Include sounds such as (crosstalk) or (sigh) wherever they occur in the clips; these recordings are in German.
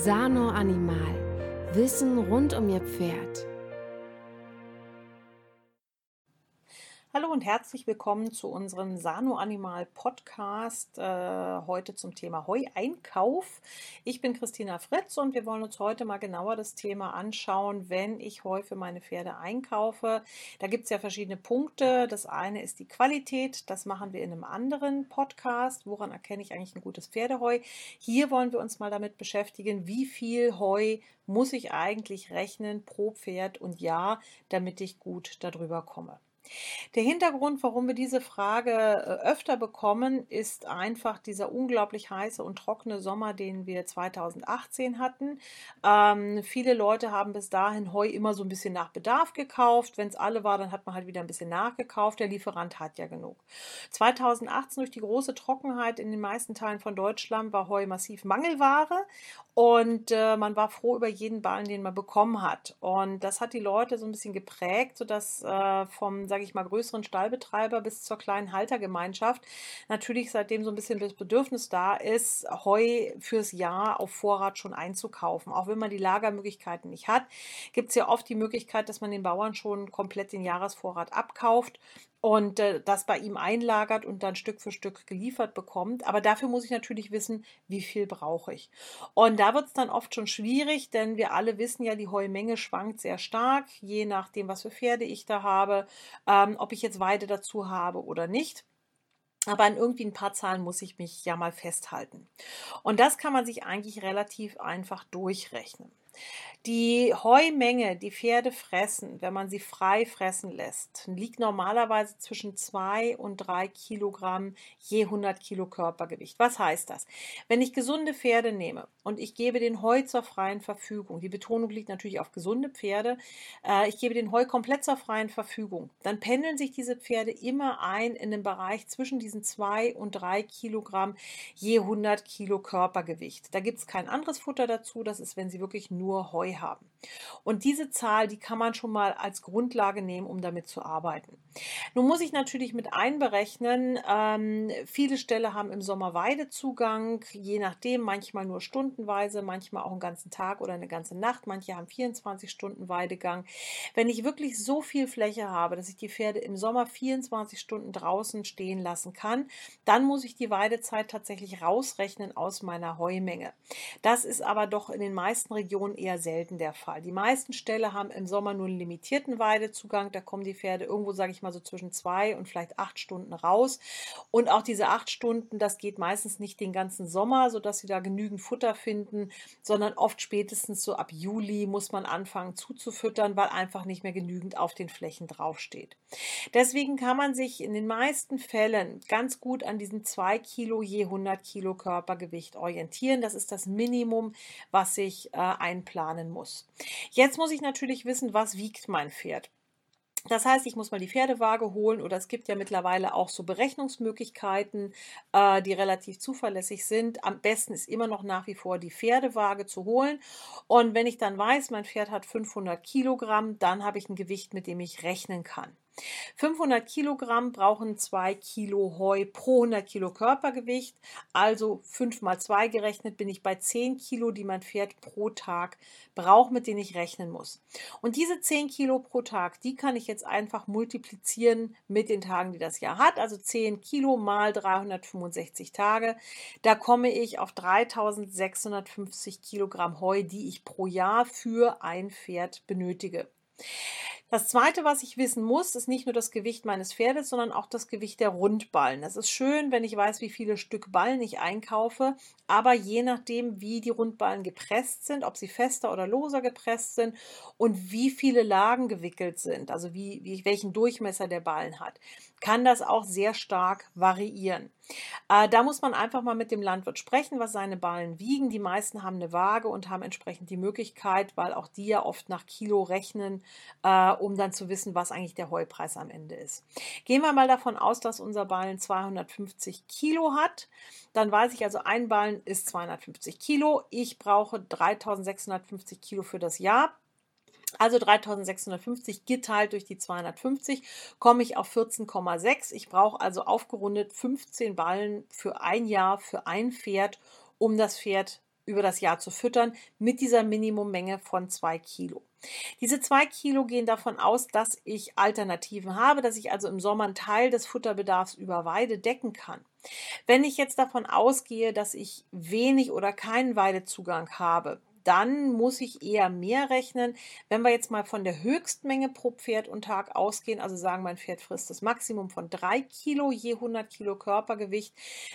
Sano Animal. Wissen rund um Ihr Pferd. Hallo und herzlich willkommen zu unserem Sano Animal Podcast. Äh, heute zum Thema Heu-Einkauf. Ich bin Christina Fritz und wir wollen uns heute mal genauer das Thema anschauen, wenn ich Heu für meine Pferde einkaufe. Da gibt es ja verschiedene Punkte. Das eine ist die Qualität. Das machen wir in einem anderen Podcast. Woran erkenne ich eigentlich ein gutes Pferdeheu? Hier wollen wir uns mal damit beschäftigen, wie viel Heu muss ich eigentlich rechnen pro Pferd und Jahr, damit ich gut darüber komme. Der Hintergrund, warum wir diese Frage äh, öfter bekommen, ist einfach dieser unglaublich heiße und trockene Sommer, den wir 2018 hatten. Ähm, viele Leute haben bis dahin Heu immer so ein bisschen nach Bedarf gekauft. Wenn es alle war, dann hat man halt wieder ein bisschen nachgekauft. Der Lieferant hat ja genug. 2018 durch die große Trockenheit in den meisten Teilen von Deutschland war Heu massiv Mangelware und äh, man war froh über jeden Ballen, den man bekommen hat. Und das hat die Leute so ein bisschen geprägt, sodass äh, vom, sage ich mal, größeren Stallbetreiber bis zur kleinen Haltergemeinschaft natürlich seitdem so ein bisschen das Bedürfnis da ist, Heu fürs Jahr auf Vorrat schon einzukaufen. Auch wenn man die Lagermöglichkeiten nicht hat, gibt es ja oft die Möglichkeit, dass man den Bauern schon komplett den Jahresvorrat abkauft und äh, das bei ihm einlagert und dann Stück für Stück geliefert bekommt. Aber dafür muss ich natürlich wissen, wie viel brauche ich. Und da wird es dann oft schon schwierig, denn wir alle wissen ja, die Heumenge schwankt sehr stark, je nachdem, was für Pferde ich da habe, ähm, ob ich jetzt Weide dazu habe oder nicht. Aber an irgendwie ein paar Zahlen muss ich mich ja mal festhalten. Und das kann man sich eigentlich relativ einfach durchrechnen. Die Heumenge, die Pferde fressen, wenn man sie frei fressen lässt, liegt normalerweise zwischen 2 und 3 Kilogramm je 100 Kilo Körpergewicht. Was heißt das? Wenn ich gesunde Pferde nehme und ich gebe den Heu zur freien Verfügung, die Betonung liegt natürlich auf gesunde Pferde, äh, ich gebe den Heu komplett zur freien Verfügung, dann pendeln sich diese Pferde immer ein in den Bereich zwischen diesen 2 und 3 Kilogramm je 100 Kilo Körpergewicht. Da gibt es kein anderes Futter dazu, das ist, wenn sie wirklich nur Heu haben. Und diese Zahl, die kann man schon mal als Grundlage nehmen, um damit zu arbeiten. Nun muss ich natürlich mit einberechnen, ähm, viele Ställe haben im Sommer Weidezugang, je nachdem, manchmal nur stundenweise, manchmal auch einen ganzen Tag oder eine ganze Nacht, manche haben 24 Stunden Weidegang. Wenn ich wirklich so viel Fläche habe, dass ich die Pferde im Sommer 24 Stunden draußen stehen lassen kann, dann muss ich die Weidezeit tatsächlich rausrechnen aus meiner Heumenge. Das ist aber doch in den meisten Regionen eher selten der Fall. Die meisten Ställe haben im Sommer nur einen limitierten Weidezugang. Da kommen die Pferde irgendwo, sage ich mal, so zwischen zwei und vielleicht acht Stunden raus. Und auch diese acht Stunden, das geht meistens nicht den ganzen Sommer, sodass sie da genügend Futter finden, sondern oft spätestens so ab Juli muss man anfangen zuzufüttern, weil einfach nicht mehr genügend auf den Flächen draufsteht. Deswegen kann man sich in den meisten Fällen ganz gut an diesen zwei Kilo je 100 Kilo Körpergewicht orientieren. Das ist das Minimum, was ich äh, einplanen muss. Jetzt muss ich natürlich wissen, was wiegt mein Pferd. Das heißt, ich muss mal die Pferdewaage holen oder es gibt ja mittlerweile auch so Berechnungsmöglichkeiten, äh, die relativ zuverlässig sind. Am besten ist immer noch nach wie vor die Pferdewaage zu holen. Und wenn ich dann weiß, mein Pferd hat 500 Kilogramm, dann habe ich ein Gewicht, mit dem ich rechnen kann. 500 Kilogramm brauchen 2 Kilo Heu pro 100 Kilo Körpergewicht. Also 5 mal 2 gerechnet bin ich bei 10 Kilo, die mein Pferd pro Tag braucht, mit denen ich rechnen muss. Und diese 10 Kilo pro Tag, die kann ich jetzt einfach multiplizieren mit den Tagen, die das Jahr hat. Also 10 Kilo mal 365 Tage. Da komme ich auf 3650 Kilogramm Heu, die ich pro Jahr für ein Pferd benötige. Das zweite, was ich wissen muss, ist nicht nur das Gewicht meines Pferdes, sondern auch das Gewicht der Rundballen. Es ist schön, wenn ich weiß, wie viele Stück Ballen ich einkaufe, aber je nachdem, wie die Rundballen gepresst sind, ob sie fester oder loser gepresst sind und wie viele Lagen gewickelt sind, also wie, wie welchen Durchmesser der Ballen hat, kann das auch sehr stark variieren. Äh, da muss man einfach mal mit dem Landwirt sprechen, was seine Ballen wiegen. Die meisten haben eine Waage und haben entsprechend die Möglichkeit, weil auch die ja oft nach Kilo rechnen, äh, um dann zu wissen, was eigentlich der Heupreis am Ende ist. Gehen wir mal davon aus, dass unser Ballen 250 Kilo hat. Dann weiß ich also, ein Ballen ist 250 Kilo. Ich brauche 3650 Kilo für das Jahr. Also 3650 geteilt durch die 250 komme ich auf 14,6. Ich brauche also aufgerundet 15 Ballen für ein Jahr für ein Pferd, um das Pferd über das Jahr zu füttern mit dieser Minimummenge von zwei Kilo. Diese zwei Kilo gehen davon aus, dass ich Alternativen habe, dass ich also im Sommer einen Teil des Futterbedarfs über Weide decken kann. Wenn ich jetzt davon ausgehe, dass ich wenig oder keinen Weidezugang habe, dann muss ich eher mehr rechnen. Wenn wir jetzt mal von der Höchstmenge pro Pferd und Tag ausgehen, also sagen, mein Pferd frisst das Maximum von 3 Kilo je 100 Kilo Körpergewicht,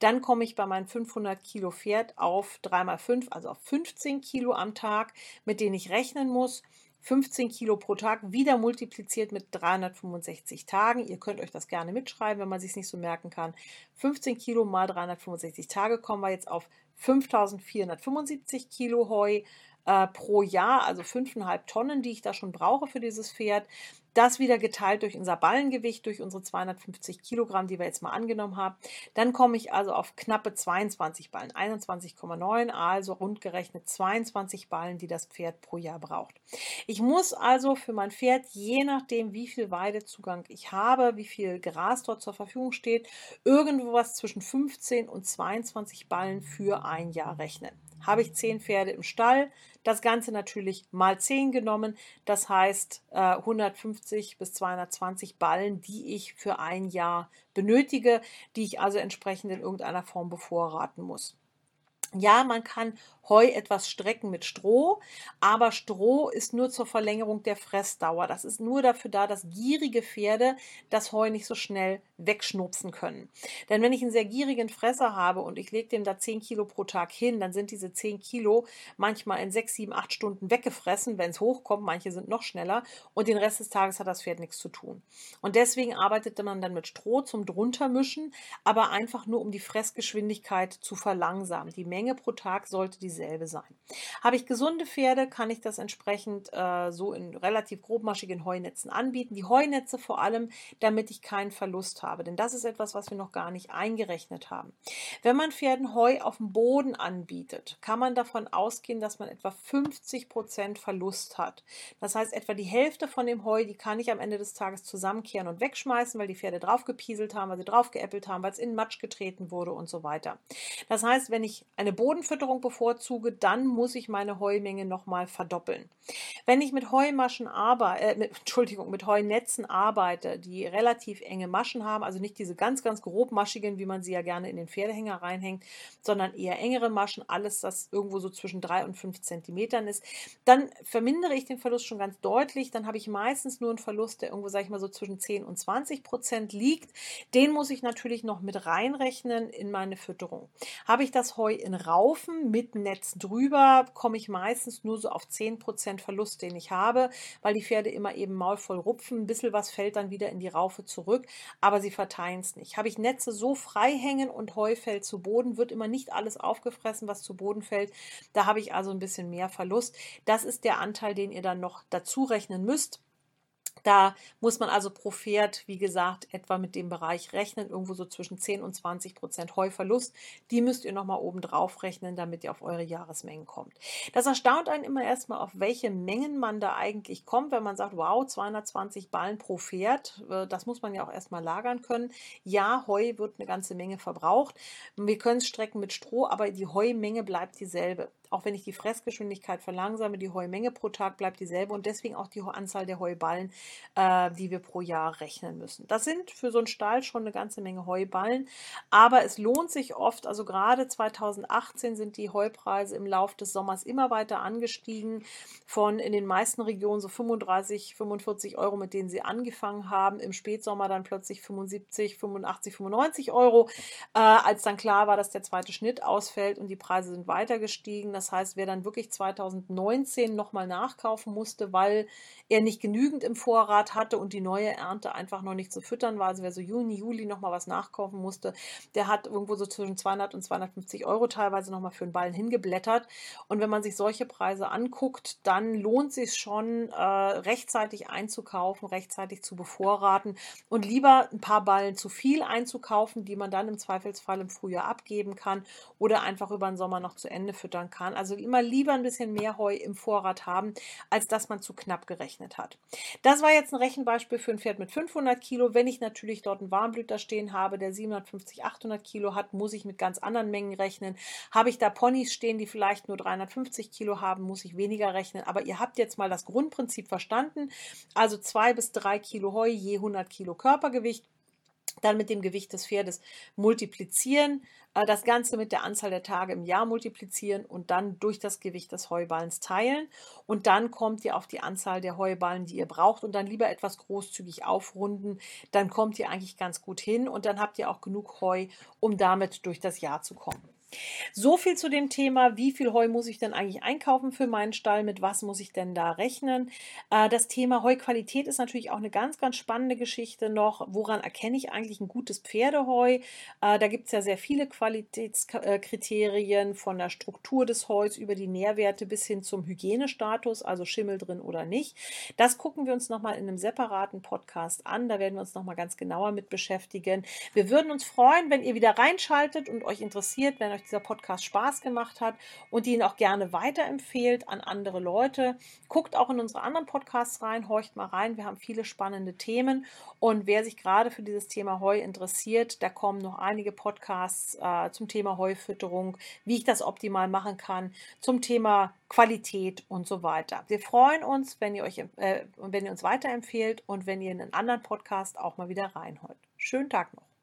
dann komme ich bei meinem 500 Kilo Pferd auf 3 mal 5, also auf 15 Kilo am Tag, mit denen ich rechnen muss. 15 Kilo pro Tag wieder multipliziert mit 365 Tagen. Ihr könnt euch das gerne mitschreiben, wenn man sich nicht so merken kann. 15 Kilo mal 365 Tage kommen wir jetzt auf 5475 Kilo Heu äh, pro Jahr, also 5,5 Tonnen, die ich da schon brauche für dieses Pferd. Das wieder geteilt durch unser Ballengewicht, durch unsere 250 Kilogramm, die wir jetzt mal angenommen haben. Dann komme ich also auf knappe 22 Ballen, 21,9, also rundgerechnet 22 Ballen, die das Pferd pro Jahr braucht. Ich muss also für mein Pferd, je nachdem, wie viel Weidezugang ich habe, wie viel Gras dort zur Verfügung steht, irgendwo was zwischen 15 und 22 Ballen für ein Jahr rechnen habe ich 10 Pferde im Stall. Das Ganze natürlich mal 10 genommen. Das heißt äh, 150 bis 220 Ballen, die ich für ein Jahr benötige, die ich also entsprechend in irgendeiner Form bevorraten muss. Ja, man kann Heu etwas strecken mit Stroh, aber Stroh ist nur zur Verlängerung der Fressdauer. Das ist nur dafür da, dass gierige Pferde das Heu nicht so schnell wegschnupsen können. Denn wenn ich einen sehr gierigen Fresser habe und ich lege dem da 10 Kilo pro Tag hin, dann sind diese 10 Kilo manchmal in 6, 7, 8 Stunden weggefressen, wenn es hochkommt. Manche sind noch schneller und den Rest des Tages hat das Pferd nichts zu tun. Und deswegen arbeitet man dann mit Stroh zum druntermischen, aber einfach nur um die Fressgeschwindigkeit zu verlangsamen. Die Menge pro Tag sollte die dieselbe sein. Habe ich gesunde Pferde, kann ich das entsprechend äh, so in relativ grobmaschigen Heunetzen anbieten. Die Heunetze vor allem, damit ich keinen Verlust habe, denn das ist etwas, was wir noch gar nicht eingerechnet haben. Wenn man Pferden Heu auf dem Boden anbietet, kann man davon ausgehen, dass man etwa 50 Prozent Verlust hat. Das heißt, etwa die Hälfte von dem Heu, die kann ich am Ende des Tages zusammenkehren und wegschmeißen, weil die Pferde draufgepieselt haben, weil sie draufgeäppelt haben, weil es in Matsch getreten wurde und so weiter. Das heißt, wenn ich eine Bodenfütterung bevorzuge, bevorzuge, dann muss ich meine Heumenge nochmal verdoppeln. Wenn ich mit Heumaschen arbeite, äh, mit, (laughs) Entschuldigung, mit Heunetzen arbeite, die relativ enge Maschen haben, also nicht diese ganz, ganz grobmaschigen, wie man sie ja gerne in den Pferdehänger reinhängt, sondern eher engere Maschen, alles, das irgendwo so zwischen 3 und 5 Zentimetern ist, dann vermindere ich den Verlust schon ganz deutlich. Dann habe ich meistens nur einen Verlust, der irgendwo, sage ich mal, so zwischen 10 und 20 Prozent liegt. Den muss ich natürlich noch mit reinrechnen in meine Fütterung. Habe ich das Heu in Raufen mit Netz drüber, komme ich meistens nur so auf 10 Prozent Prozent Verlust, den ich habe, weil die Pferde immer eben maulvoll rupfen. Ein bisschen was fällt dann wieder in die Raufe zurück, aber sie verteilen es nicht. Habe ich Netze so frei hängen und Heu fällt zu Boden, wird immer nicht alles aufgefressen, was zu Boden fällt. Da habe ich also ein bisschen mehr Verlust. Das ist der Anteil, den ihr dann noch dazu rechnen müsst. Da muss man also pro Pferd, wie gesagt, etwa mit dem Bereich rechnen, irgendwo so zwischen 10 und 20 Prozent Heuverlust. Die müsst ihr nochmal oben drauf rechnen, damit ihr auf eure Jahresmengen kommt. Das erstaunt einen immer erstmal, auf welche Mengen man da eigentlich kommt, wenn man sagt, wow, 220 Ballen pro Pferd. Äh, das muss man ja auch erstmal lagern können. Ja, Heu wird eine ganze Menge verbraucht. Wir können es strecken mit Stroh, aber die Heumenge bleibt dieselbe auch wenn ich die Fressgeschwindigkeit verlangsame, die Heumenge pro Tag bleibt dieselbe und deswegen auch die Anzahl der Heuballen, äh, die wir pro Jahr rechnen müssen. Das sind für so einen Stall schon eine ganze Menge Heuballen, aber es lohnt sich oft, also gerade 2018 sind die Heupreise im Laufe des Sommers immer weiter angestiegen, von in den meisten Regionen so 35, 45 Euro, mit denen sie angefangen haben, im Spätsommer dann plötzlich 75, 85, 95 Euro, äh, als dann klar war, dass der zweite Schnitt ausfällt und die Preise sind weiter gestiegen. Das das heißt, wer dann wirklich 2019 nochmal nachkaufen musste, weil er nicht genügend im Vorrat hatte und die neue Ernte einfach noch nicht zu füttern war, also wer so Juni, Juli nochmal was nachkaufen musste, der hat irgendwo so zwischen 200 und 250 Euro teilweise nochmal für einen Ballen hingeblättert. Und wenn man sich solche Preise anguckt, dann lohnt es sich schon, äh, rechtzeitig einzukaufen, rechtzeitig zu bevorraten und lieber ein paar Ballen zu viel einzukaufen, die man dann im Zweifelsfall im Frühjahr abgeben kann oder einfach über den Sommer noch zu Ende füttern kann kann. Also immer lieber ein bisschen mehr Heu im Vorrat haben, als dass man zu knapp gerechnet hat. Das war jetzt ein Rechenbeispiel für ein Pferd mit 500 Kilo. Wenn ich natürlich dort einen Warmblüter stehen habe, der 750, 800 Kilo hat, muss ich mit ganz anderen Mengen rechnen. Habe ich da Ponys stehen, die vielleicht nur 350 Kilo haben, muss ich weniger rechnen. Aber ihr habt jetzt mal das Grundprinzip verstanden. Also zwei bis drei Kilo Heu je 100 Kilo Körpergewicht dann mit dem Gewicht des Pferdes multiplizieren, äh, das Ganze mit der Anzahl der Tage im Jahr multiplizieren und dann durch das Gewicht des Heuballens teilen. Und dann kommt ihr auf die Anzahl der Heuballen, die ihr braucht und dann lieber etwas großzügig aufrunden. Dann kommt ihr eigentlich ganz gut hin und dann habt ihr auch genug Heu, um damit durch das Jahr zu kommen. So viel zu dem Thema, wie viel Heu muss ich denn eigentlich einkaufen für meinen Stall, mit was muss ich denn da rechnen. Äh, das Thema Heuqualität ist natürlich auch eine ganz, ganz spannende Geschichte noch. Woran erkenne ich eigentlich ein gutes Pferdeheu? Äh, da gibt es ja sehr viele Qualitätskriterien von der Struktur des Heus über die Nährwerte bis hin zum Hygienestatus, also Schimmel drin oder nicht. Das gucken wir uns nochmal in einem separaten Podcast an. Da werden wir uns nochmal ganz genauer mit beschäftigen. Wir würden uns freuen, wenn ihr wieder reinschaltet und euch interessiert, wenn euch dieser Podcast Spaß gemacht hat und ihn auch gerne weiterempfehlt an andere Leute. Guckt auch in unsere anderen Podcasts rein, horcht mal rein. Wir haben viele spannende Themen. Und wer sich gerade für dieses Thema Heu interessiert, da kommen noch einige Podcasts äh, zum Thema Heufütterung, wie ich das optimal machen kann, zum Thema Qualität und so weiter. Wir freuen uns, wenn ihr euch äh, wenn ihr uns weiterempfehlt und wenn ihr in einen anderen Podcast auch mal wieder reinholt. Schönen Tag noch.